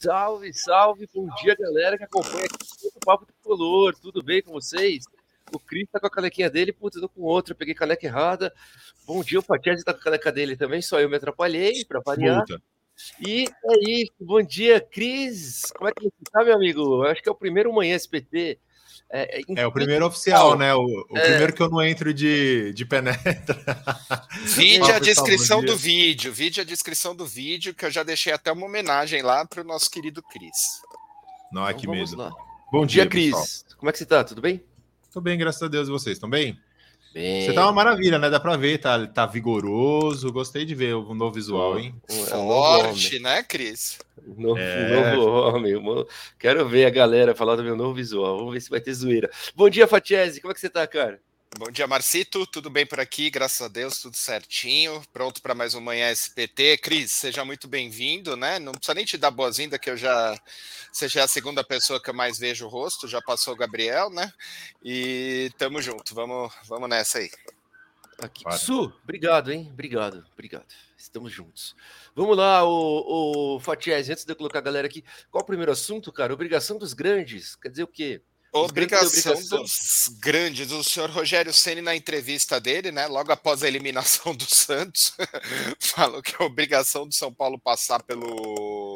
Salve, salve, bom dia, galera que acompanha aqui o Papo Tricolor. Tudo bem com vocês? O Cris tá com a canequinha dele, putz, eu tô com outra, peguei caneca errada. Bom dia, o Patiese tá com a caneca dele também, só eu me atrapalhei, para variar. Puta. E é isso, bom dia, Cris. Como é que você tá, meu amigo? Eu acho que é o primeiro Manhã SPT é, é, é, o primeiro oficial, né? O, o é... primeiro que eu não entro de, de penetra. Vídeo a descrição do vídeo. Vídeo a descrição do vídeo, que eu já deixei até uma homenagem lá para o nosso querido Cris. Não, é então, que medo. Lá. Bom, dia, dia Cris. Como é que você tá? Tudo bem? Tô bem, graças a Deus. E vocês, estão bem? Bem... Você tá uma maravilha, né? Dá pra ver, tá, tá vigoroso. Gostei de ver o novo visual, hein? É um Forte, né, Cris? Novo, é... novo homem. Quero ver a galera falar do meu novo visual. Vamos ver se vai ter zoeira. Bom dia, Fatiese. Como é que você tá, cara? Bom dia, Marcito. Tudo bem por aqui? Graças a Deus, tudo certinho. Pronto para mais uma manhã SPT. Cris, seja muito bem-vindo, né? Não precisa nem te dar boas-vindas, que eu já. Você já é a segunda pessoa que eu mais vejo o rosto, já passou o Gabriel, né? E tamo junto. Vamos, vamos nessa aí. Aqui. Su, obrigado, hein? Obrigado, obrigado. Estamos juntos. Vamos lá, o, o Fatiese, antes de eu colocar a galera aqui, qual o primeiro assunto, cara? Obrigação dos grandes. Quer dizer o quê? Obrigação, obrigação, dos grandes. O senhor Rogério Ceni na entrevista dele, né, logo após a eliminação do Santos, falou que é obrigação do São Paulo passar pelo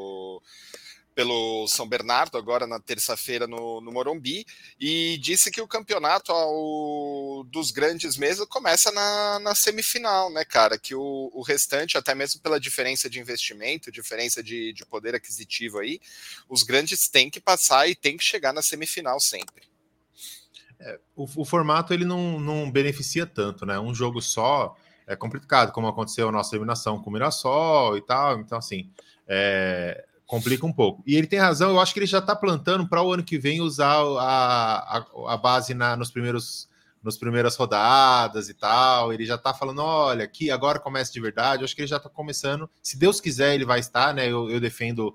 pelo São Bernardo, agora na terça-feira no, no, Morumbi, e disse que o campeonato ao, dos grandes mesmo começa na, na semifinal, né, cara? Que o, o, restante, até mesmo pela diferença de investimento, diferença de, de poder aquisitivo aí, os grandes têm que passar e têm que chegar na semifinal sempre. É, o, o, formato ele não, não beneficia tanto, né? Um jogo só é complicado, como aconteceu a nossa eliminação com o Mirassol e tal. Então, assim, é, complica um pouco. E ele tem razão, eu acho que ele já está plantando para o ano que vem usar a, a, a base na, nos primeiros nos primeiras rodadas e tal. Ele já está falando: olha, aqui agora começa de verdade. Eu acho que ele já está começando. Se Deus quiser, ele vai estar, né? Eu, eu defendo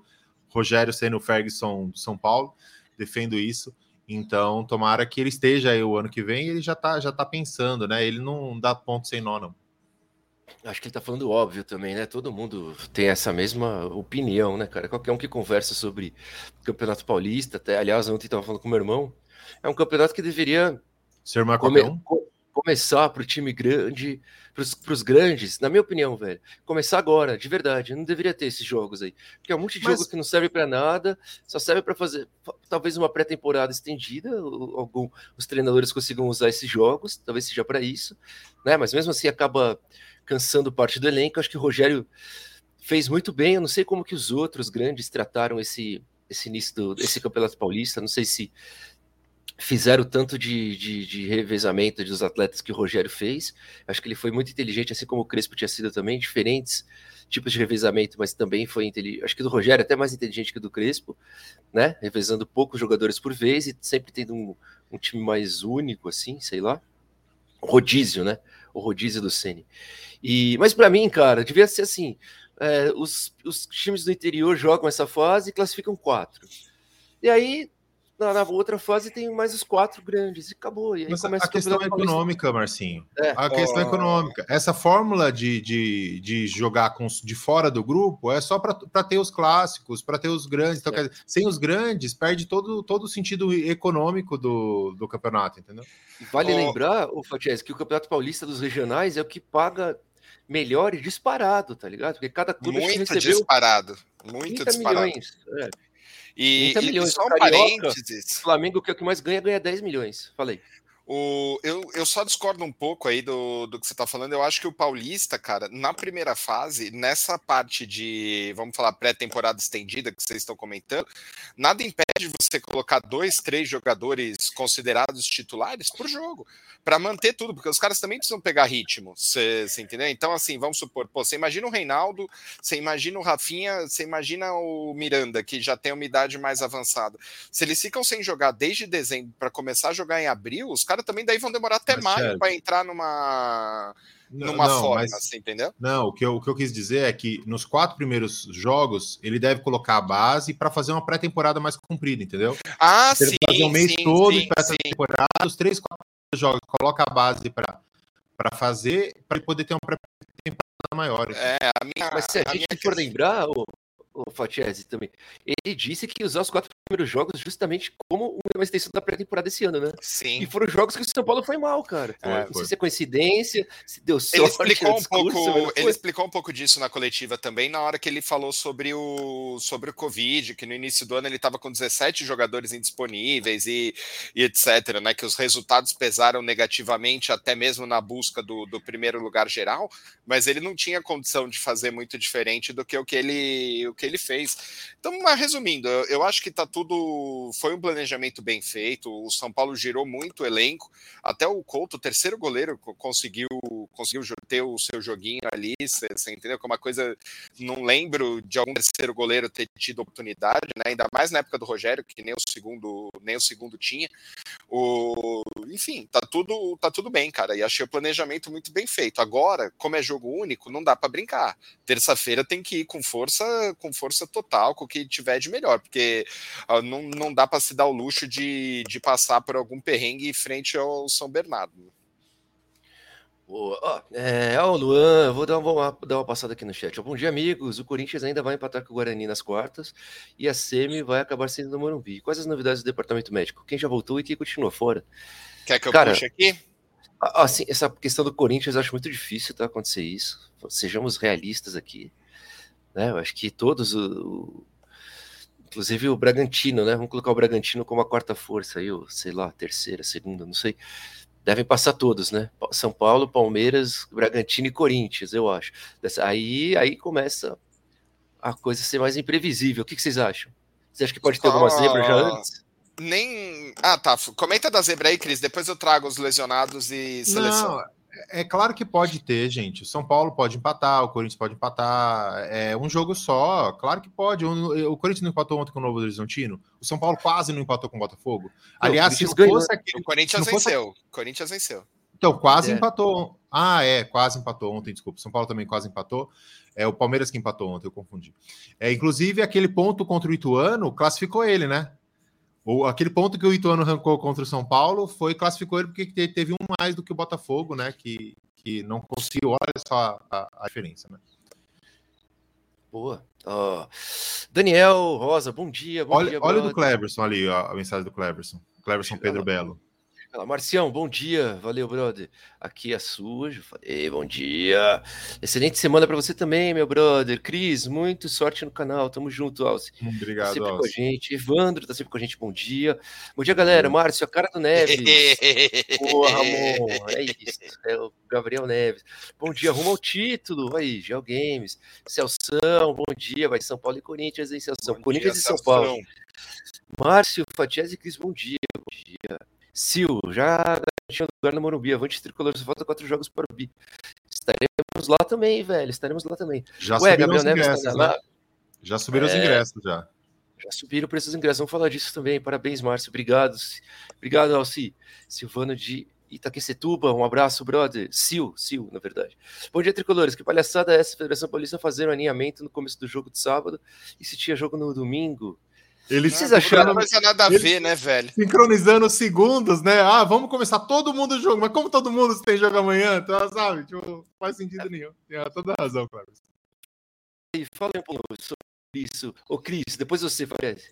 Rogério sendo Ferguson do São Paulo, defendo isso. Então, tomara que ele esteja aí o ano que vem. Ele já está já tá pensando, né? Ele não dá ponto sem nó, não. Acho que ele tá falando óbvio também, né? Todo mundo tem essa mesma opinião, né, cara? Qualquer um que conversa sobre Campeonato Paulista, até, aliás, ontem tava falando com meu irmão, é um campeonato que deveria ser come, um? Começar para o time grande, para os grandes, na minha opinião, velho. Começar agora, de verdade. Não deveria ter esses jogos aí. Porque é um monte de Mas... jogo que não serve para nada, só serve para fazer talvez uma pré-temporada estendida. Algum, os treinadores consigam usar esses jogos, talvez seja para isso, né? Mas mesmo assim acaba cansando parte do elenco. Acho que o Rogério fez muito bem. Eu não sei como que os outros grandes trataram esse, esse início do, desse Campeonato Paulista. Não sei se fizeram tanto de, de, de, revezamento dos atletas que o Rogério fez. Acho que ele foi muito inteligente, assim como o Crespo tinha sido também, diferentes tipos de revezamento, mas também foi inteligente. Acho que do Rogério é até mais inteligente que do Crespo, né? Revezando poucos jogadores por vez e sempre tendo um, um time mais único, assim, sei lá. Rodízio, né? O rodízio do Ceni. E, mas para mim, cara, devia ser assim: é, os, os times do interior jogam essa fase e classificam quatro. E aí na, na, outra fase tem mais os quatro grandes e acabou. E Mas a questão é econômica, Marcinho. É. A questão é econômica. Essa fórmula de, de, de jogar com, de fora do grupo é só para ter os clássicos, para ter os grandes. Então, dizer, sem os grandes, perde todo, todo o sentido econômico do, do campeonato, entendeu? Vale oh. lembrar, o Fatias, que o Campeonato Paulista dos Regionais é o que paga melhor e disparado, tá ligado? Porque cada clube muito recebeu disparado, muito disparado. Milhões, é. E, 30 milhões. E só um parênteses. O Flamengo, que é o que mais ganha, ganha 10 milhões. Falei. O, eu, eu só discordo um pouco aí do, do que você está falando. Eu acho que o Paulista, cara, na primeira fase, nessa parte de, vamos falar, pré-temporada estendida que vocês estão comentando, nada impede você colocar dois, três jogadores considerados titulares por jogo, para manter tudo, porque os caras também precisam pegar ritmo, você entendeu? Então, assim, vamos supor, pô, você imagina o Reinaldo, você imagina o Rafinha, você imagina o Miranda, que já tem uma idade mais avançada. Se eles ficam sem jogar desde dezembro para começar a jogar em abril, os caras caras também daí vão demorar até mas, maio para entrar numa numa não, forma, mas, assim, entendeu? Não, o que, eu, o que eu quis dizer é que nos quatro primeiros jogos ele deve colocar a base para fazer uma pré-temporada mais comprida, entendeu? Ah, sim. Fazer um mês sim, todo sim, pré-temporada, os três, quatro jogos, coloca a base para fazer, para poder ter uma pré-temporada maior. É, a minha, mas se a, a gente for lembrar, o, o Fatiese também. Ele disse que usar os quatro primeiros jogos justamente como uma extensão da pré-temporada esse ano, né? Sim. E foram jogos que o São Paulo foi mal, cara. Foi, não sei se é coincidência, se deu sorte. Ele explicou, um discurso, pouco, ele explicou um pouco disso na coletiva também, na hora que ele falou sobre o, sobre o Covid, que no início do ano ele estava com 17 jogadores indisponíveis e, e, etc., né? Que os resultados pesaram negativamente até mesmo na busca do, do primeiro lugar geral, mas ele não tinha condição de fazer muito diferente do que o que ele, o que ele fez. Então, resumindo, eu, eu acho que tá tudo. Foi um planejamento bem feito. O São Paulo girou muito o elenco. Até o Couto, o terceiro goleiro, conseguiu, conseguiu ter o seu joguinho ali. Você entendeu? Que é uma coisa. Não lembro de algum terceiro goleiro ter tido oportunidade, né? Ainda mais na época do Rogério, que nem o segundo, nem o segundo tinha. O, enfim, tá tudo, tá tudo bem, cara. E achei o planejamento muito bem feito. Agora, como é jogo único, não dá para brincar. Terça-feira tem que ir com força, com força total, com o que tiver de melhor, porque não, não dá para se dar o luxo de, de passar por algum perrengue frente ao São Bernardo. Boa. é, ó, Luan, vou dar uma, dar uma passada aqui no chat. Bom dia, amigos. O Corinthians ainda vai empatar com o Guarani nas quartas e a Semi vai acabar sendo no Morumbi. Quais as novidades do departamento médico? Quem já voltou e quem continua fora? Quer que eu Cara, puxe aqui? Assim, essa questão do Corinthians eu acho muito difícil tá, acontecer isso. Sejamos realistas aqui. Né? Eu acho que todos, o, inclusive o Bragantino, né? Vamos colocar o Bragantino como a quarta força aí, ou sei lá, terceira, segunda, não sei devem passar todos, né? São Paulo, Palmeiras, Bragantino e Corinthians, eu acho. Aí, aí começa a coisa ser mais imprevisível. O que, que vocês acham? Você acha que pode ter alguma zebra já antes? Nem. Ah, tá. Comenta da zebra aí, Cris. Depois eu trago os lesionados e seleção. Não, é claro que pode ter, gente. O São Paulo pode empatar, o Corinthians pode empatar. É um jogo só, claro que pode. O, o Corinthians não empatou ontem com o Novo Horizontino. O São Paulo quase não empatou com o Botafogo. Aliás, se fosse aquele, o Corinthians venceu. Fosse... Corinthians venceu. Então, quase é. empatou. Ah, é, quase empatou ontem, desculpa. São Paulo também quase empatou. É o Palmeiras que empatou ontem, eu confundi. É, inclusive, aquele ponto contra o Ituano classificou ele, né? O, aquele ponto que o Ituano arrancou contra o São Paulo foi classificou ele porque teve um mais do que o Botafogo, né? Que, que não conseguiu. Olha só a, a diferença, né? Boa. Oh. Daniel Rosa, bom dia. Bom olha dia, olha o do Cleverson ali, ó, a mensagem do Cleverson. Cleverson Pedro Belo. Marcião, bom dia. Valeu, brother. Aqui é sujo. Falei, bom dia. Excelente semana para você também, meu brother. Cris, muito sorte no canal. Tamo junto, Alce. Obrigado, tá sempre Alce. com a gente. Evandro tá sempre com a gente. Bom dia. Bom dia, galera. Márcio, a cara do Neves. Boa, Ramon. É isso. É o Gabriel Neves. Bom dia, rumo ao título. Aí, Geo Games. Celção, bom dia. Vai São Paulo e Corinthians, hein, Celção? Bom Corinthians dia, e São. Paulo. Márcio, Fatias e Cris, bom dia. Bom dia. Sil, já garantiu lugar no Morumbi. Avante tricolor, só falta quatro jogos para o Bi. Estaremos lá também, velho. Estaremos lá também. Já Ué, Gabriel Neves ingressos, tá lá. Né? Já subiram é... os ingressos, já. Já subiram o preço dos ingressos. Vamos falar disso também. Parabéns, Márcio. Obrigado. Obrigado, Alci. Silvano de Itaquecetuba, um abraço, brother. Sil, Sil, na verdade. Bom dia, tricolores. Que palhaçada é essa Federação Paulista fazer um alinhamento no começo do jogo de sábado e se tinha jogo no domingo? Eles vocês acharam. Não ter nada a ver, né, velho? Sincronizando segundos, né? Ah, vamos começar todo mundo o jogo, mas como todo mundo tem jogo amanhã, então, sabe? Tipo, não faz sentido nenhum. Tem toda a razão, Cláudio. E fala um pouco sobre isso. Ô, Cris, depois você, parece.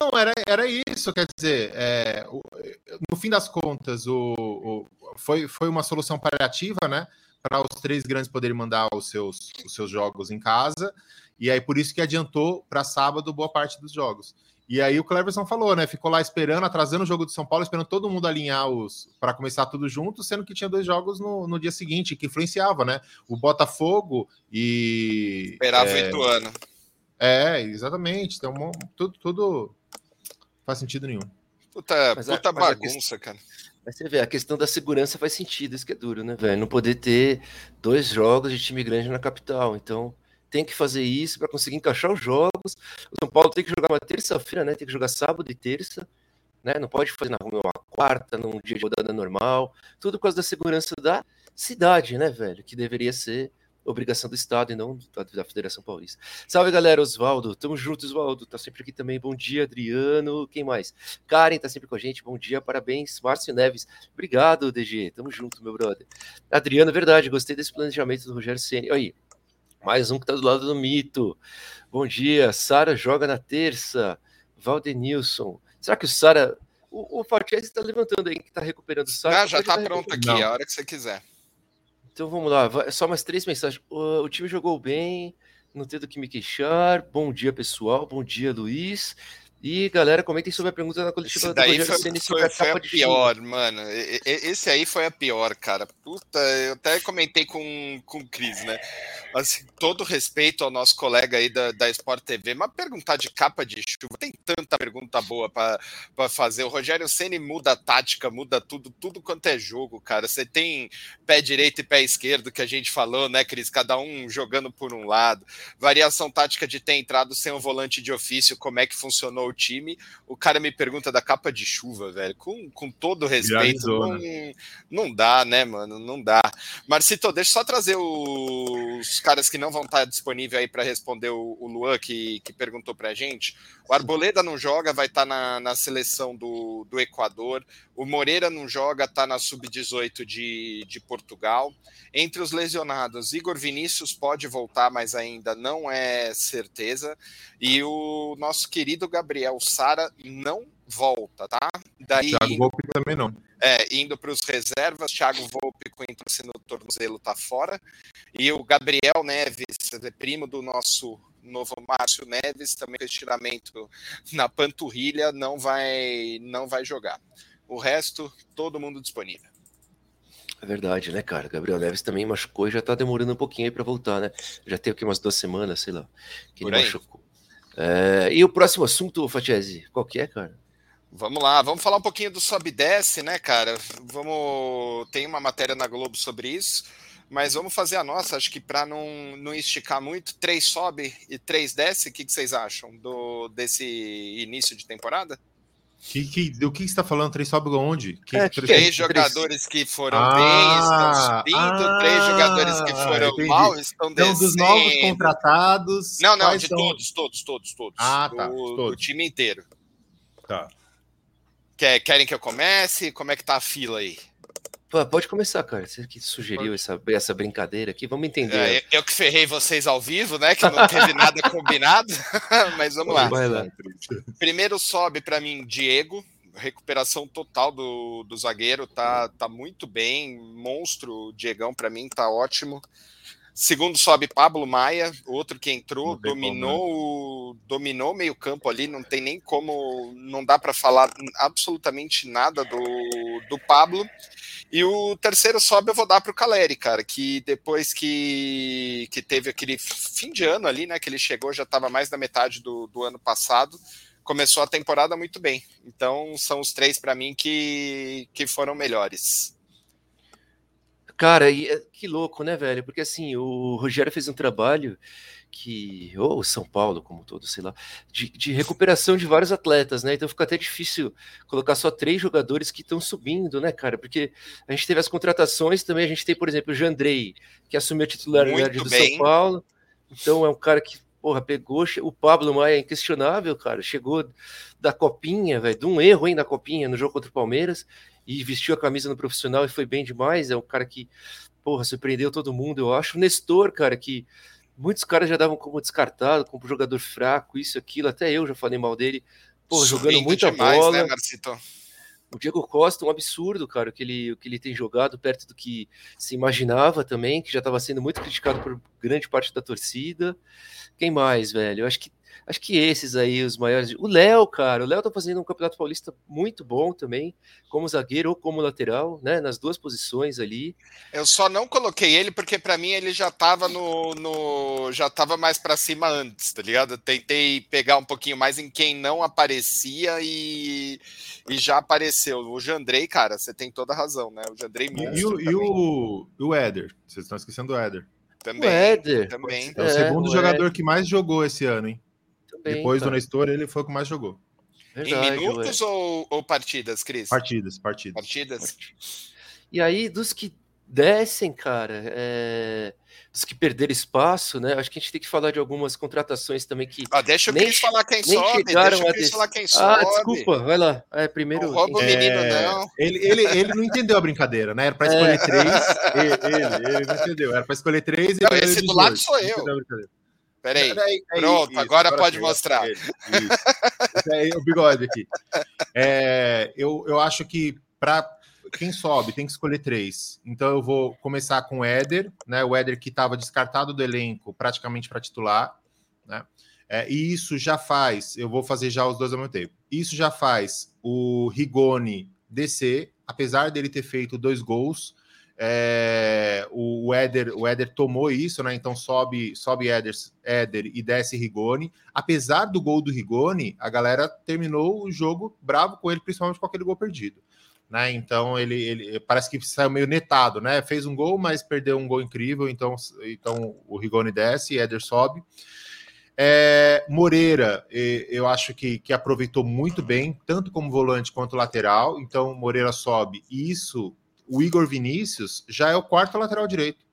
Não, era, era isso, quer dizer, é, no fim das contas, o, o, foi, foi uma solução paliativa, né? Para os três grandes poderem mandar os seus, os seus jogos em casa e aí por isso que adiantou para sábado boa parte dos jogos. E aí o Cleverson falou, né? Ficou lá esperando, atrasando o jogo de São Paulo, esperando todo mundo alinhar os para começar tudo junto, sendo que tinha dois jogos no, no dia seguinte, que influenciava, né? O Botafogo e. Esperava é, o Ituano. É, exatamente. Então, tudo, tudo faz sentido nenhum. Puta, mas puta bagunça, questão, cara. Mas você vê, a questão da segurança faz sentido, isso que é duro, né, velho? Não poder ter dois jogos de time grande na capital. Então, tem que fazer isso para conseguir encaixar os jogos. O São Paulo tem que jogar uma terça-feira, né? Tem que jogar sábado e terça, né? Não pode fazer numa quarta, num dia de rodada normal. Tudo por causa da segurança da cidade, né, velho? Que deveria ser obrigação do Estado e não da, Federação Paulista. Salve, galera. Oswaldo. Tamo junto, Oswaldo. Tá sempre aqui também. Bom dia, Adriano. Quem mais? Karen tá sempre com a gente. Bom dia, parabéns. Márcio Neves. Obrigado, DG. Tamo junto, meu brother. Adriano, verdade. Gostei desse planejamento do Rogério Ceni. Aí, Mais um que tá do lado do mito. Bom dia, Sara joga na terça. Valdenilson. Será que o Sara. O, o Farchese está levantando aí, que está recuperando o Sara. Ah, já está pronto aqui, Não. a hora que você quiser. Então vamos lá, só mais três mensagens. O, o time jogou bem, não tem do que me queixar. Bom dia, pessoal. Bom dia, Luiz. E galera, comentem sobre a pergunta na coletiva esse daí foi, foi, foi a pior, mano. Esse aí foi a pior, cara. Puta, eu até comentei com, com o Cris, né? Assim, todo respeito ao nosso colega aí da, da Sport TV, mas perguntar de capa de chuva, tem tanta pergunta boa para fazer. O Rogério Ceni muda a tática, muda tudo, tudo quanto é jogo, cara. Você tem pé direito e pé esquerdo, que a gente falou, né, Cris? Cada um jogando por um lado. Variação tática de ter entrado sem um volante de ofício, como é que funcionou o time. O cara me pergunta da capa de chuva, velho. Com, com todo respeito, não, né? não dá, né, mano? Não dá. Marcito, deixa eu só trazer os caras que não vão estar disponíveis aí para responder o, o Luan, que, que perguntou pra gente. O Arboleda não joga, vai estar na, na seleção do, do Equador. O Moreira não joga, está na sub-18 de, de Portugal. Entre os lesionados, Igor Vinícius pode voltar, mas ainda não é certeza. E o nosso querido Gabriel Sara não volta, tá? Daí, Thiago Volpe também não. É, indo para os reservas, Thiago Volpe com entorse no tornozelo tá fora. E o Gabriel Neves, primo do nosso novo Márcio Neves, também com estiramento na panturrilha, não vai, não vai jogar. O resto, todo mundo disponível. É verdade, né, cara? Gabriel Neves também machucou e já tá demorando um pouquinho aí para voltar, né? Já tem aqui umas duas semanas, sei lá, que ele machucou. É, e o próximo assunto, Fatiese, qual que é, cara? Vamos lá, vamos falar um pouquinho do sobe desce, né, cara? Vamos tem uma matéria na Globo sobre isso mas vamos fazer a nossa, acho que para não, não esticar muito, três sobe e três desce, o que, que vocês acham do, desse início de temporada? Que, que, do que você está falando? Três sobe onde? Que, é, três, três jogadores que foram ah, bem estão subindo, ah, três jogadores que foram entendi. mal estão descendo. Então, dos novos contratados. Não, não, de são... todos, todos, todos, todos. Ah, tá. Do, todos. do time inteiro. Tá. Quer, querem que eu comece? Como é que tá a fila aí? Pode começar, cara. Você que sugeriu essa, essa brincadeira aqui, vamos entender. É, eu que ferrei vocês ao vivo, né? Que não teve nada combinado, mas vamos lá. lá. Primeiro sobe para mim Diego, recuperação total do, do zagueiro, tá, tá muito bem, monstro, Diegão para mim tá ótimo. Segundo sobe Pablo Maia, outro que entrou, dominou, como, né? dominou meio campo ali, não tem nem como, não dá para falar absolutamente nada do, do Pablo. E o terceiro sobe eu vou dar para o Caleri, cara, que depois que, que teve aquele fim de ano ali, né, que ele chegou, já estava mais da metade do, do ano passado, começou a temporada muito bem. Então são os três para mim que, que foram melhores. Cara, e, é, que louco, né, velho? Porque assim, o Rogério fez um trabalho que, ou São Paulo, como todo, sei lá, de, de, recuperação de vários atletas, né? Então fica até difícil colocar só três jogadores que estão subindo, né, cara? Porque a gente teve as contratações também, a gente tem, por exemplo, o Jandrei, que assumiu a titularidade do bem. São Paulo. Então é um cara que, porra, pegou o Pablo Maia, é inquestionável, cara. Chegou da copinha, velho, de um erro, hein, na copinha, no jogo contra o Palmeiras, e vestiu a camisa no profissional e foi bem demais. É um cara que, porra, surpreendeu todo mundo, eu acho. O Nestor, cara, que muitos caras já davam como descartado, como jogador fraco, isso, aquilo, até eu já falei mal dele, pô, jogando muita demais, bola. Né, o Diego Costa, um absurdo, cara, o que, ele, o que ele tem jogado perto do que se imaginava também, que já estava sendo muito criticado por grande parte da torcida. Quem mais, velho? Eu acho que Acho que esses aí, os maiores. O Léo, cara, o Léo tá fazendo um campeonato paulista muito bom também, como zagueiro ou como lateral, né? Nas duas posições ali. Eu só não coloquei ele porque para mim ele já tava no, no já tava mais para cima antes, tá ligado? Eu tentei pegar um pouquinho mais em quem não aparecia e, e já apareceu. O Jandrei, cara, você tem toda a razão, né? O Jandrei e, o, e o, o Éder, vocês estão esquecendo do Éder. Também, o Éder. também. É o segundo é, jogador que mais jogou esse ano, hein? Também, Depois cara. do Nestor, ele foi o que mais jogou. Verdade, em minutos ou, ou, partidas, Cris? Partidas, partidas. Partidas. E aí, dos que descem, cara. É dos que perderam espaço, né? Acho que a gente tem que falar de algumas contratações também que. Ah, deixa o nem, Cris falar quem sobe. Deixa o Cris falar quem ah, sobe. Ah, desculpa, vai lá. É, primeiro. Não rouba o menino, é... não. Ele, ele, ele não entendeu a brincadeira, né? Era para escolher é. três. Ele, ele, ele, não entendeu. Era para escolher três. Não, esse do lado sou eu. Peraí, Peraí pronto, isso, agora, agora, pode mostrar. Isso, é o bigode aqui. É, eu, eu acho que para quem sobe tem que escolher três. Então eu vou começar com o Éder, né? O Éder que estava descartado do elenco praticamente para titular, né? É, e isso já faz, eu vou fazer já os dois ao mesmo tempo. Isso já faz o Rigoni descer, apesar dele ter feito dois gols. É, o, Éder, o Éder tomou isso, né? Então sobe, sobe Éder, Éder e desce Rigoni. Apesar do gol do Rigoni, a galera terminou o jogo bravo com ele, principalmente com aquele gol perdido né? Então ele, ele parece que saiu meio netado, né? Fez um gol, mas perdeu um gol incrível. Então, então o Rigoni desce, e Éder sobe. É, Moreira, eu acho que, que aproveitou muito bem, tanto como volante quanto lateral. Então, Moreira sobe. Isso, o Igor Vinícius já é o quarto lateral direito.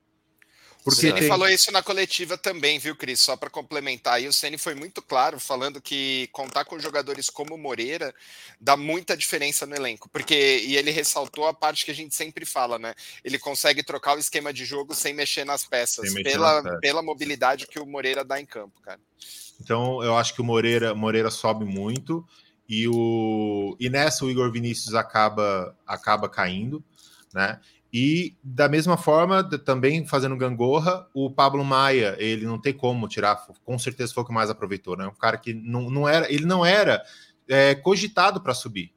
Porque Ceni tem... falou isso na coletiva também, viu, Cris? Só para complementar aí, o Ceni foi muito claro falando que contar com jogadores como Moreira dá muita diferença no elenco, porque e ele ressaltou a parte que a gente sempre fala, né? Ele consegue trocar o esquema de jogo sem mexer nas peças, mexer pela, nas pela mobilidade que o Moreira dá em campo, cara. Então, eu acho que o Moreira, Moreira sobe muito e o e nessa o Igor Vinícius acaba acaba caindo, né? E da mesma forma, também fazendo gangorra, o Pablo Maia, ele não tem como tirar, com certeza foi o que mais aproveitou, né? Um cara que não, não era, ele não era é, cogitado para subir.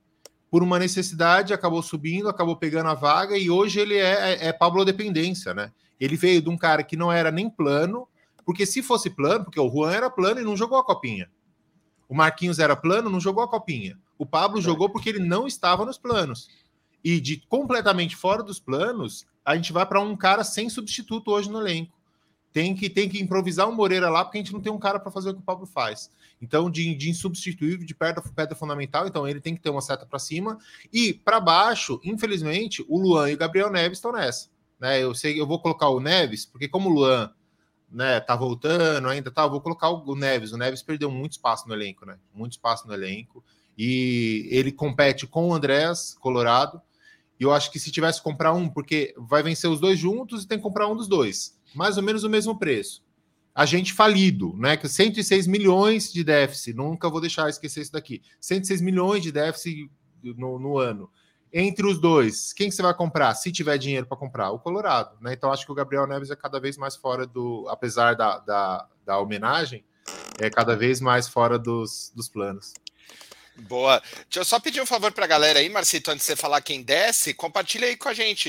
Por uma necessidade, acabou subindo, acabou pegando a vaga e hoje ele é, é, é Pablo dependência, né? Ele veio de um cara que não era nem plano, porque se fosse plano, porque o Juan era plano e não jogou a copinha. O Marquinhos era plano, não jogou a copinha. O Pablo jogou porque ele não estava nos planos e de completamente fora dos planos, a gente vai para um cara sem substituto hoje no elenco. Tem que, tem que improvisar o Moreira lá, porque a gente não tem um cara para fazer o que o Pablo faz. Então, de, de insubstituível, de pedra, pedra fundamental, então ele tem que ter uma seta para cima. E para baixo, infelizmente, o Luan e o Gabriel Neves estão nessa. Né? Eu sei, eu vou colocar o Neves, porque como o Luan né, tá voltando ainda, tá, vou colocar o Neves. O Neves perdeu muito espaço no elenco, né? Muito espaço no elenco. E ele compete com o Andrés Colorado e eu acho que se tivesse que comprar um, porque vai vencer os dois juntos e tem que comprar um dos dois, mais ou menos o mesmo preço. A gente falido, né? Que 106 milhões de déficit, nunca vou deixar esquecer isso daqui. 106 milhões de déficit no, no ano. Entre os dois, quem que você vai comprar? Se tiver dinheiro para comprar, o Colorado, né? Então acho que o Gabriel Neves é cada vez mais fora do, apesar da, da, da homenagem, é cada vez mais fora dos, dos planos. Boa. Deixa eu só pedir um favor para a galera aí, Marcito, antes de você falar quem desce, compartilha aí com a gente,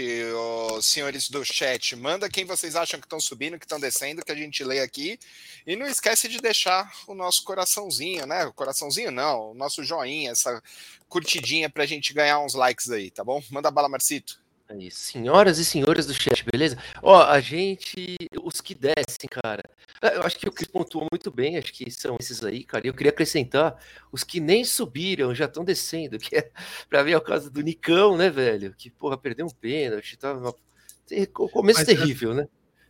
os senhores do chat. Manda quem vocês acham que estão subindo, que estão descendo, que a gente lê aqui. E não esquece de deixar o nosso coraçãozinho, né? O coraçãozinho não, o nosso joinha, essa curtidinha para a gente ganhar uns likes aí, tá bom? Manda bala, Marcito. Aí, senhoras e senhores do chat, beleza? Ó, a gente, os que descem, cara. É, eu acho que o Cris pontuou muito bem, acho que são esses aí, cara. Eu queria acrescentar os que nem subiram, já estão descendo, que é pra ver o caso do Nicão, né, velho? Que, porra, perdeu um pênalti, tava. Começo Mas, é terrível, né?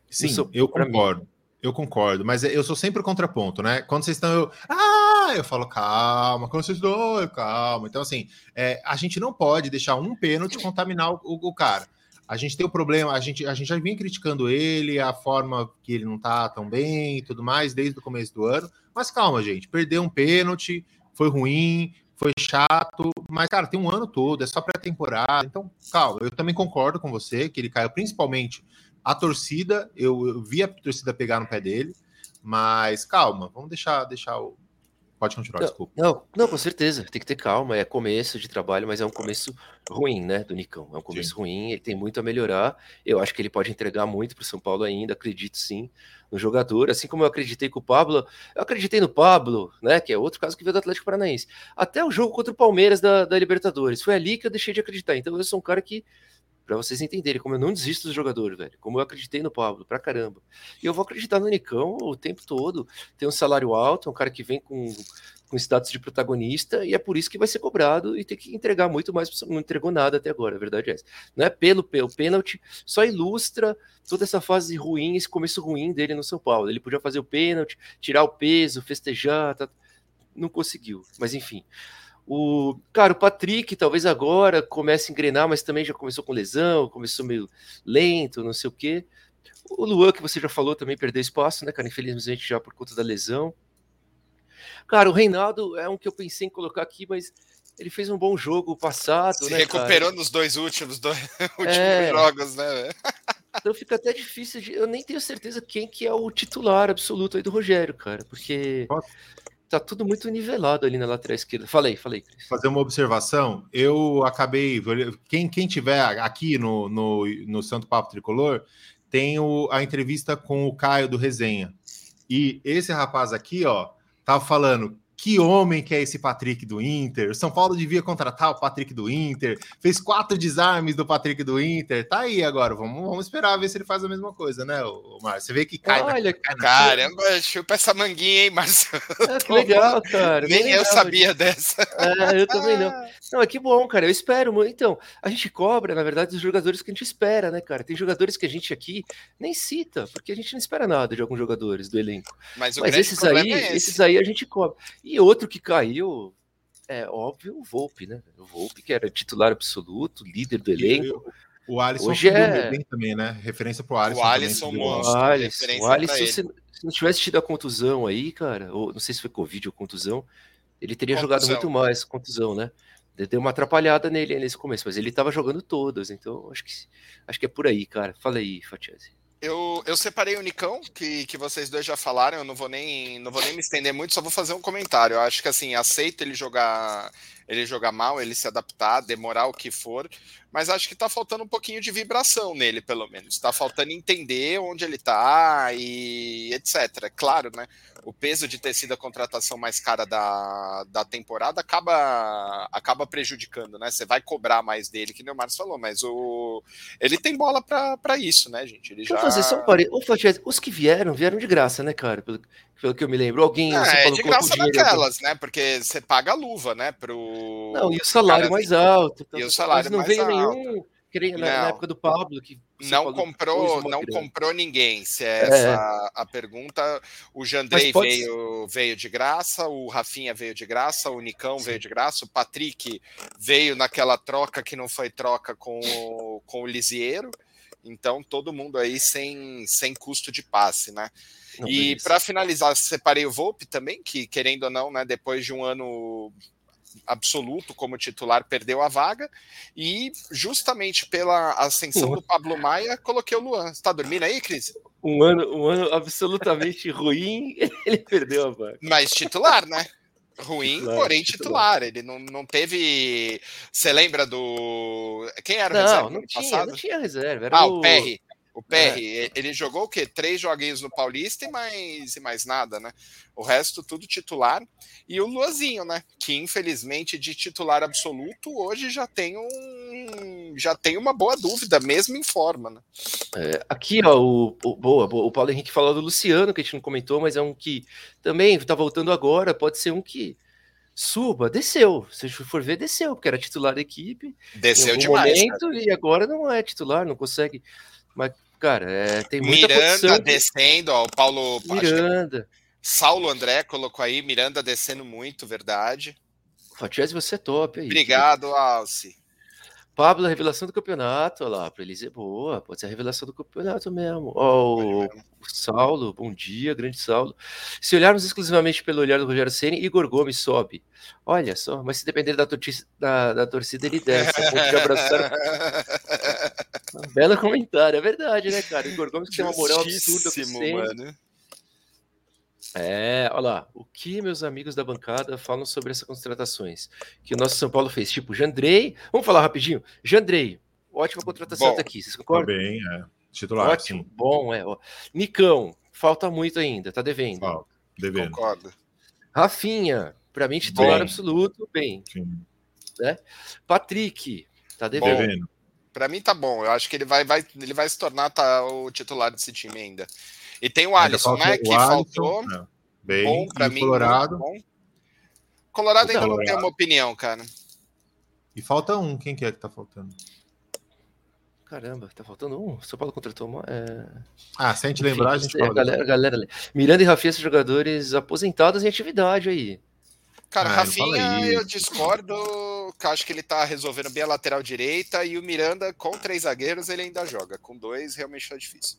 Sim, Isso, eu concordo. Mim. Eu concordo, mas eu sou sempre o contraponto, né? Quando vocês estão, eu, ah, eu falo, calma, quando vocês estão, calma. Então, assim, é, a gente não pode deixar um pênalti contaminar o, o, cara. A gente tem o problema, a gente, a gente já vinha criticando ele, a forma que ele não tá tão bem e tudo mais, desde o começo do ano. Mas calma, gente, perdeu um pênalti, foi ruim, foi chato, mas, cara, tem um ano todo, é só pré-temporada. Então, calma, eu também concordo com você que ele caiu principalmente a torcida, eu, eu vi a torcida pegar no pé dele, mas calma, vamos deixar, deixar o. Pode continuar, não, desculpa. Não, não, com certeza, tem que ter calma. É começo de trabalho, mas é um começo ruim, né, do Nicão. É um começo sim. ruim, ele tem muito a melhorar. Eu acho que ele pode entregar muito para o São Paulo ainda, acredito sim no jogador. Assim como eu acreditei com o Pablo, eu acreditei no Pablo, né, que é outro caso que veio do Atlético Paranaense. Até o jogo contra o Palmeiras da, da Libertadores. Foi ali que eu deixei de acreditar. Então eu sou um cara que para vocês entenderem como eu não desisto do jogador, velho. Como eu acreditei no Pablo, pra caramba. E eu vou acreditar no Nicão o tempo todo. Tem um salário alto, é um cara que vem com, com status de protagonista, e é por isso que vai ser cobrado e tem que entregar muito mais. Não entregou nada até agora, a verdade é essa. Não é pelo, pelo pênalti, só ilustra toda essa fase ruim, esse começo ruim dele no São Paulo. Ele podia fazer o pênalti, tirar o peso, festejar, tá... não conseguiu. Mas enfim. O, cara, o Patrick talvez agora comece a engrenar, mas também já começou com lesão, começou meio lento, não sei o quê. O Luan, que você já falou, também perdeu espaço, né, cara? Infelizmente, já por conta da lesão. Cara, o Reinaldo é um que eu pensei em colocar aqui, mas ele fez um bom jogo passado, Se né? Recuperou cara? nos dois últimos, dois últimos é... jogos, né? Então fica até difícil de. Eu nem tenho certeza quem que é o titular absoluto aí do Rogério, cara, porque tá tudo muito nivelado ali na lateral esquerda. Falei, falei. Cris. Fazer uma observação. Eu acabei. Quem, quem tiver aqui no, no, no Santo Papo Tricolor tem o, a entrevista com o Caio do Resenha. E esse rapaz aqui, ó, tava falando que homem que é esse Patrick do Inter? O São Paulo devia contratar o Patrick do Inter. Fez quatro desarmes do Patrick do Inter. Tá aí agora. Vamos, vamos esperar ver se ele faz a mesma coisa, né, o Márcio? Você vê que cai. Olha, na, caramba, chupa essa manguinha, hein, Márcio? É, que legal, cara. Nem legal, eu sabia dessa. É, eu também não. Não, é que bom, cara. Eu espero. Então, a gente cobra, na verdade, os jogadores que a gente espera, né, cara? Tem jogadores que a gente aqui nem cita, porque a gente não espera nada de alguns jogadores do elenco. Mas, Mas esses aí, é esses aí a gente cobra. E outro que caiu, é óbvio, o Volpe, né? O Volpe, que era titular absoluto, líder do elenco. o Alisson Hoje é... bem também, né? Referência pro Alisson. O Alisson monstro. O Alisson, o Alisson se, se, não tivesse tido a contusão aí, cara, ou não sei se foi Covid ou contusão, ele teria contusão. jogado muito mais contusão, né? Deu uma atrapalhada nele nesse começo, mas ele tava jogando todas, então acho que, acho que é por aí, cara. Fala aí, Fatiese. Eu, eu separei o Nicão, que, que vocês dois já falaram, eu não vou, nem, não vou nem me estender muito, só vou fazer um comentário. Eu acho que assim, aceito ele jogar ele jogar mal, ele se adaptar, demorar o que for, mas acho que tá faltando um pouquinho de vibração nele, pelo menos. Tá faltando entender onde ele tá e etc. Claro, né? O peso de ter sido a contratação mais cara da, da temporada acaba, acaba prejudicando, né? Você vai cobrar mais dele, que o Márcio falou, mas o ele tem bola para isso, né, gente? Ele já... fazer só um pare... Os que vieram, vieram de graça, né, cara? Pelo, pelo que eu me lembro. Alguém. É, é de graça naquelas, né? Porque você paga a luva, né? Pro... Não, e o salário mais alto. E o salário não mais veio alto. nenhum na, na, época do Pablo que não comprou não comprou ninguém se é essa é. a pergunta. O Jandrei pode... veio veio de graça o Rafinha veio de graça o Nicão Sim. veio de graça o Patrick veio naquela troca que não foi troca com o, com o Lisieiro. Então todo mundo aí sem sem custo de passe né? Não e para finalizar separei o Volpe também que querendo ou não né depois de um ano absoluto como titular, perdeu a vaga. E justamente pela ascensão do Pablo Maia, coloquei o Luan. Você tá dormindo aí, Cris? Um ano, um ano absolutamente ruim, ele perdeu a vaga. Mas titular, né? Ruim, titular, porém titular. titular. Ele não, não teve. Você lembra do. Quem era o não, reserva? Não, tinha, passado? não tinha reserva. Era ah, o, o Perry. O PR, é. ele jogou o quê? Três joguinhos no Paulista e mais, e mais nada, né? O resto tudo titular. E o Luazinho, né? Que infelizmente de titular absoluto hoje já tem um já tem uma boa dúvida, mesmo em forma, né? É, aqui, ó, o, o, boa, boa, o Paulo Henrique falou do Luciano, que a gente não comentou, mas é um que também tá voltando agora, pode ser um que suba, desceu. Se for ver, desceu, porque era titular da equipe. Desceu demais. Momento, e agora não é titular, não consegue. Mas Cara, é, tem muita Miranda descendo, ó, o Paulo. É Miranda. Saulo André colocou aí, Miranda descendo muito, verdade. Fatias, você é top aí. Obrigado, Alce. Pablo, a revelação do campeonato, olha lá, para eles é boa, pode ser a revelação do campeonato mesmo. Ó, o, o Saulo, bom dia, grande Saulo. Se olharmos exclusivamente pelo olhar do Rogério Ceni, Igor Gomes sobe. Olha só, mas se depender da, torcida, da, da torcida ele desce. de abraçar. um belo comentário, é verdade, né, cara? Igor Gomes tem uma moral absurda com mano. É, olha lá, o que meus amigos da bancada falam sobre essas contratações que o nosso São Paulo fez? Tipo, Jandrei, vamos falar rapidinho. Jandrei, ótima contratação bom, aqui, vocês concordam? Tá bem, é. Titular, Ótimo, sim. bom, é. Ó. Nicão, falta muito ainda, tá devendo. Falta, devendo. Concordo. Rafinha, para mim titular bem. absoluto, bem. Sim. Né? Patrick, tá devendo. Devendo. Para mim tá bom. Eu acho que ele vai, vai, ele vai se tornar tá, o titular desse time ainda. E tem o Alisson, né? Que Alisson, faltou. É, bem, bom para mim. Colorado. Bom. Colorado ainda não tem uma opinião, cara. E falta um. Quem que é que tá faltando? Caramba, tá faltando um. São Paulo contratou uma. É... Ah, se a gente Enfim, lembrar, a gente é, galera, galera, Miranda e Rafinha são jogadores aposentados em atividade aí. Cara, ah, Rafinha, eu discordo. Acho que ele tá resolvendo bem a lateral direita e o Miranda, com três zagueiros, ele ainda joga. Com dois, realmente tá difícil.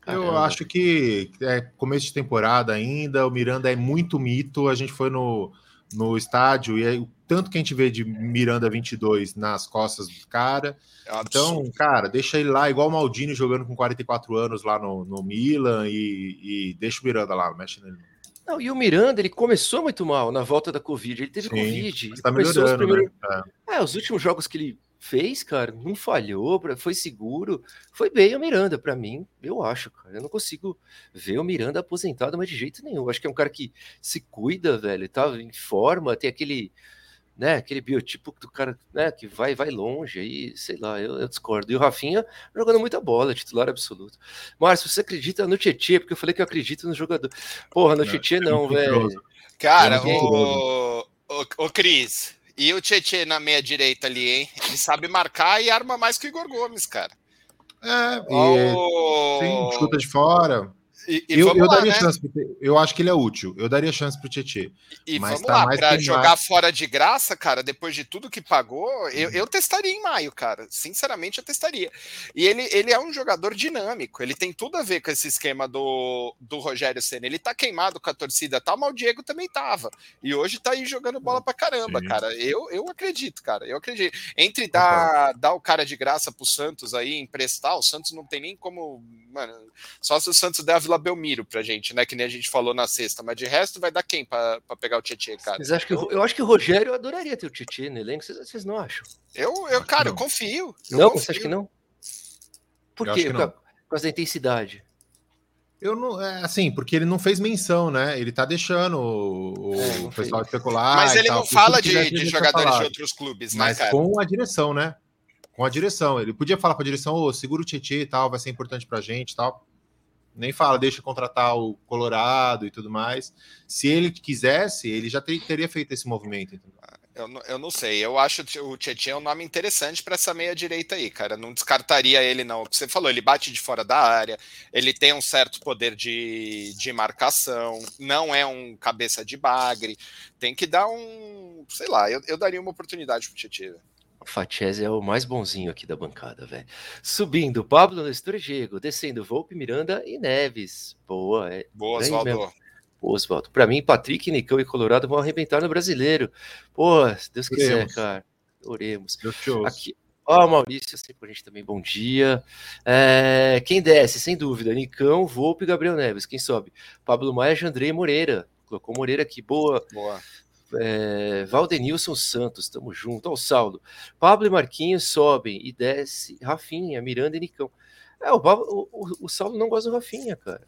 Caramba. Eu acho que é começo de temporada ainda, o Miranda é muito mito. A gente foi no, no estádio e aí, o tanto que a gente vê de Miranda 22 nas costas do cara. É então, cara, deixa ele lá, igual o Maldini jogando com 44 anos lá no, no Milan e, e deixa o Miranda lá, mexe nele. Não, e o Miranda, ele começou muito mal na volta da Covid. Ele teve Sim, Covid. Ele tá os primeiros... né? é. é, os últimos jogos que ele fez, cara, não falhou, foi seguro, foi bem o Miranda para mim, eu acho, cara. Eu não consigo ver o Miranda aposentado, mas de jeito nenhum. Eu acho que é um cara que se cuida, velho, tá em forma, tem aquele, né, aquele biotipo do cara, né, que vai vai longe aí, sei lá, eu, eu discordo. E o Rafinha jogando muita bola, titular absoluto. Márcio, você acredita no Tietchan? Porque eu falei que eu acredito no jogador. Porra, no Tietchan não, velho. Cara, o, o, o Cris, e o Tietchan na meia direita ali, hein? Ele sabe marcar e arma mais que o Igor Gomes, cara. É, e oh... sim, chuta de fora. E, e eu, eu lá, daria né? chance, eu acho que ele é útil. Eu daria chance pro Tietchan. E, mas vamos tá lá, para jogar fora de graça, cara, depois de tudo que pagou, eu, eu testaria em maio, cara. Sinceramente, eu testaria. E ele, ele é um jogador dinâmico, ele tem tudo a ver com esse esquema do, do Rogério Senna. Ele tá queimado com a torcida tal, mas o Diego também tava. E hoje tá aí jogando bola pra caramba, Sim. cara. Eu, eu acredito, cara. Eu acredito. Entre dar, dar o cara de graça pro Santos aí, emprestar, o Santos não tem nem como. Mano, só se o Santos der a Vila Belmiro pra gente, né? Que nem a gente falou na sexta. Mas de resto, vai dar quem pra, pra pegar o Tietchan, cara? Vocês acham que, eu acho que o Rogério adoraria ter o Tietchan no elenco. Vocês, vocês não acham? Eu, eu cara, eu confio. Eu não, confio. você acha que não? Por quê? Por causa da intensidade. Eu não, é assim, porque ele não fez menção, né? Ele tá deixando o, é, o pessoal fez. especular. Mas ele tal, não fala de, de jogadores de outros clubes, né, Mas cara? com a direção, né? Com a direção. Ele podia falar com a direção, ô, oh, segura o Tietchan e tal, vai ser importante pra gente e tal nem fala, deixa contratar o Colorado e tudo mais. Se ele quisesse, ele já ter, teria feito esse movimento. Eu, eu não sei, eu acho o Tietchan um nome interessante para essa meia direita aí, cara. Não descartaria ele, não. Você falou, ele bate de fora da área, ele tem um certo poder de, de marcação, não é um cabeça de bagre. Tem que dar um. Sei lá, eu, eu daria uma oportunidade pro Tietchan. Fatiese é o mais bonzinho aqui da bancada, velho. Subindo, Pablo Nestor Diego. Descendo, Volpe, Miranda e Neves. Boa, é. Boa, Oswaldo. Boa, Oswaldo. Pra mim, Patrick, Nicão e Colorado vão arrebentar no brasileiro. Pô, se Deus quiser, Oremos. cara. Oremos. Aqui, Ó, Maurício, sempre com a gente também, bom dia. É, quem desce, sem dúvida, Nicão, Volpe e Gabriel Neves. Quem sobe? Pablo Maia, Jandrei Moreira. Colocou Moreira aqui, boa. Boa é, Valdenilson Santos, estamos junto. Ó, o Saulo. Pablo e Marquinhos sobem e desce Rafinha, Miranda e Nicão. É, o, o, o, o Saulo não gosta do Rafinha, cara.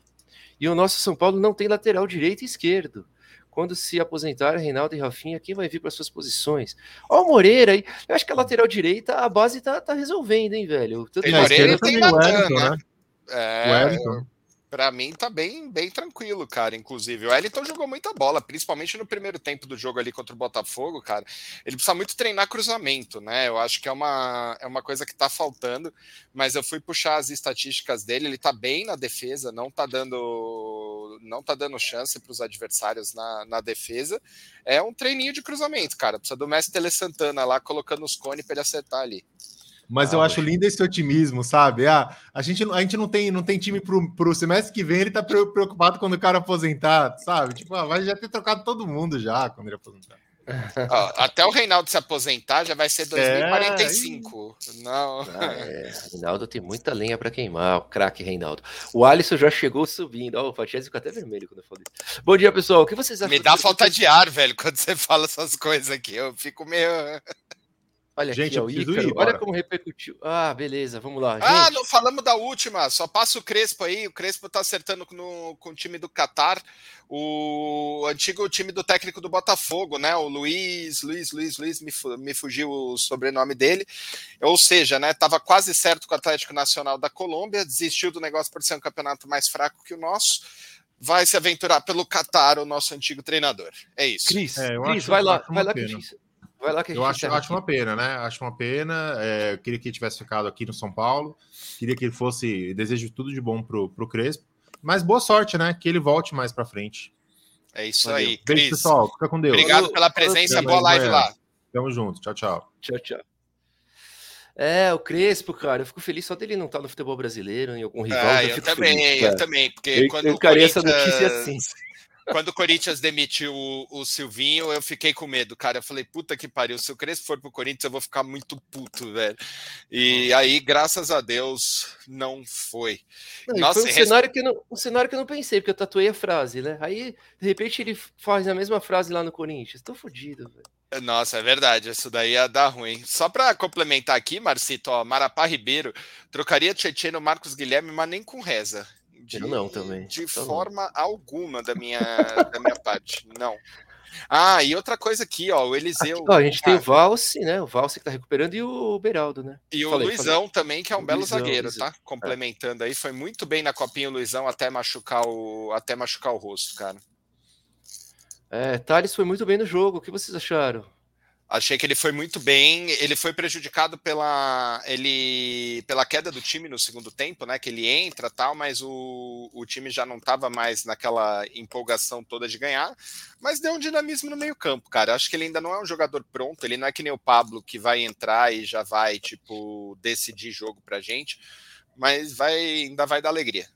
E o nosso São Paulo não tem lateral direito e esquerdo. Quando se aposentar Reinaldo e Rafinha, quem vai vir para suas posições? Ó, o Moreira aí. Eu acho que a lateral direita, a base tá, tá resolvendo, hein, velho? Tanto tem Moreira tem Natan, né? né? É, o Wellington para mim tá bem, bem tranquilo, cara. Inclusive, o Wellington jogou muita bola, principalmente no primeiro tempo do jogo ali contra o Botafogo, cara. Ele precisa muito treinar cruzamento, né? Eu acho que é uma, é uma coisa que tá faltando, mas eu fui puxar as estatísticas dele, ele tá bem na defesa, não tá dando não tá dando chance para os adversários na, na defesa. É um treininho de cruzamento, cara. Precisa do Mestre Tele Santana lá colocando os cones para ele acertar ali. Mas ah, eu acho lindo esse otimismo, sabe? Ah, a, gente, a gente não tem, não tem time pro, pro semestre que vem, ele tá preocupado quando o cara aposentar, sabe? Tipo, ah, vai já ter trocado todo mundo já quando ele aposentar. Ó, até o Reinaldo se aposentar já vai ser 2045. É, não. Ah, é. Reinaldo tem muita lenha para queimar, o craque Reinaldo. O Alisson já chegou subindo. Ó, o Fatiese ficou até vermelho quando eu falei. Bom dia, pessoal. O que vocês acham? Me dá falta de ar, velho, quando você fala essas coisas aqui. Eu fico meio. Olha gente, aqui, ó, Ícaro, ir, olha como repercutiu. Ah, beleza, vamos lá. Ah, gente. não falamos da última, só passa o Crespo aí. O Crespo tá acertando no, com o time do Qatar, o antigo time do técnico do Botafogo, né? O Luiz, Luiz, Luiz, Luiz, me, me fugiu o sobrenome dele. Ou seja, né? Tava quase certo com o Atlético Nacional da Colômbia, desistiu do negócio por ser um campeonato mais fraco que o nosso vai se aventurar pelo Qatar, o nosso antigo treinador. É isso. Cris, é, Cris vai lá, vai lá que Vai lá que eu acho, acho uma pena, né? Acho uma pena. É, eu queria que ele tivesse ficado aqui no São Paulo. Queria que ele fosse. Desejo tudo de bom pro, pro Crespo. Mas boa sorte, né? Que ele volte mais para frente. É isso Valeu. aí. Beijo, Cris. pessoal. Fica com Deus. Obrigado pela presença. Boa live lá. Tamo junto. Tchau, tchau. Tchau, tchau. É, o Crespo, cara, eu fico feliz só dele não estar tá no futebol brasileiro, em algum rival. Ah, eu, eu também, feliz, eu também, porque eu, quando eu o Corinthians... essa notícia assim. Quando o Corinthians demitiu o, o, Silvinho, eu fiquei com medo, cara. Eu falei, puta que pariu, se o Crespo for pro Corinthians, eu vou ficar muito puto, velho. E aí, graças a Deus, não foi. Não, Nossa, foi um, cenário que não, um cenário que eu não pensei, porque eu tatuei a frase, né? Aí, de repente, ele faz a mesma frase lá no Corinthians. Tô fodido, velho. Nossa, é verdade, isso daí ia dar ruim. Só para complementar aqui, Marcito, ó, Marapá Ribeiro trocaria Tietchan no Marcos Guilherme, mas nem com reza. De, não também. De então forma alguma da minha, da minha parte. Não. Ah, e outra coisa aqui, ó, o Eliseu. Aqui, ó, a gente tem o Valse, né? O Valse que tá recuperando e o Beraldo, né? E o falei, Luizão falei. também, que é um o belo Luizão, zagueiro, Luizão. tá? Complementando é. aí, foi muito bem na copinha o Luizão até machucar o até machucar o rosto, cara. É, Thales foi muito bem no jogo. O que vocês acharam? Achei que ele foi muito bem. Ele foi prejudicado pela, ele, pela queda do time no segundo tempo, né? Que ele entra tal, mas o, o time já não estava mais naquela empolgação toda de ganhar. Mas deu um dinamismo no meio-campo, cara. Acho que ele ainda não é um jogador pronto. Ele não é que nem o Pablo que vai entrar e já vai, tipo, decidir jogo pra gente. Mas vai, ainda vai dar alegria.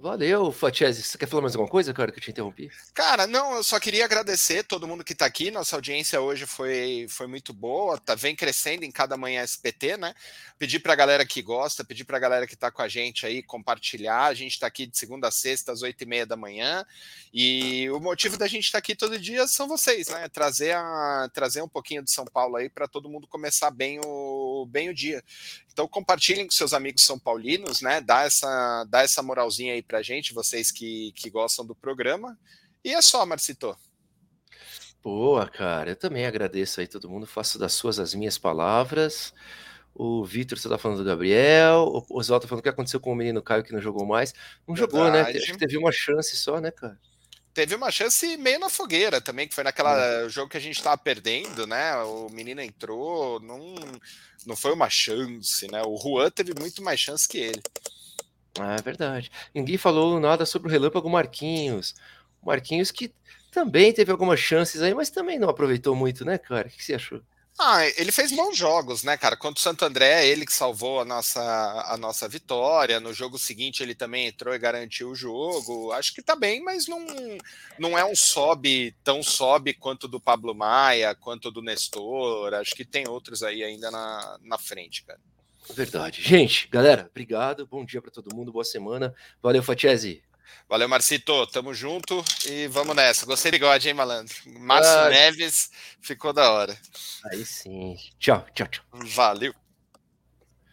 Valeu, Fatiese. Você quer falar mais alguma coisa, cara, que eu te interrompi? Cara, não, eu só queria agradecer todo mundo que está aqui. Nossa audiência hoje foi, foi muito boa, tá, vem crescendo em cada manhã SPT, né? Pedir para a galera que gosta, pedir para a galera que está com a gente aí compartilhar. A gente está aqui de segunda a sexta, às oito e meia da manhã. E o motivo da gente estar tá aqui todo dia são vocês, né? Trazer, a, trazer um pouquinho de São Paulo aí para todo mundo começar bem o, bem o dia. Então compartilhem com seus amigos são paulinos, né? Dá essa, dá essa moralzinha aí pra gente, vocês que, que gostam do programa. E é só, Marcito. Boa, cara. Eu também agradeço aí todo mundo. Faço das suas as minhas palavras. O Vitor, você tá falando do Gabriel. O Oswaldo tá falando o que aconteceu com o menino Caio que não jogou mais. Não Verdade. jogou, né? Acho que teve uma chance só, né, cara? Teve uma chance meio na fogueira também, que foi naquela uhum. jogo que a gente estava perdendo, né? O menino entrou, não, não foi uma chance, né? O Juan teve muito mais chance que ele. Ah, é verdade. Ninguém falou nada sobre o relâmpago Marquinhos. Marquinhos que também teve algumas chances aí, mas também não aproveitou muito, né, cara? O que você achou? Ah, ele fez bons jogos, né, cara? Contra o Santo André, ele que salvou a nossa, a nossa vitória. No jogo seguinte, ele também entrou e garantiu o jogo. Acho que tá bem, mas não, não é um sobe tão sobe quanto do Pablo Maia, quanto do Nestor. Acho que tem outros aí ainda na, na frente, cara. Verdade. Gente, galera, obrigado. Bom dia para todo mundo. Boa semana. Valeu, Fatiese. Valeu, Marcito. Tamo junto e vamos nessa. Gostei do bigode, hein, malandro? Márcio ah, Neves ficou da hora. Aí sim. Tchau, tchau, tchau. Valeu.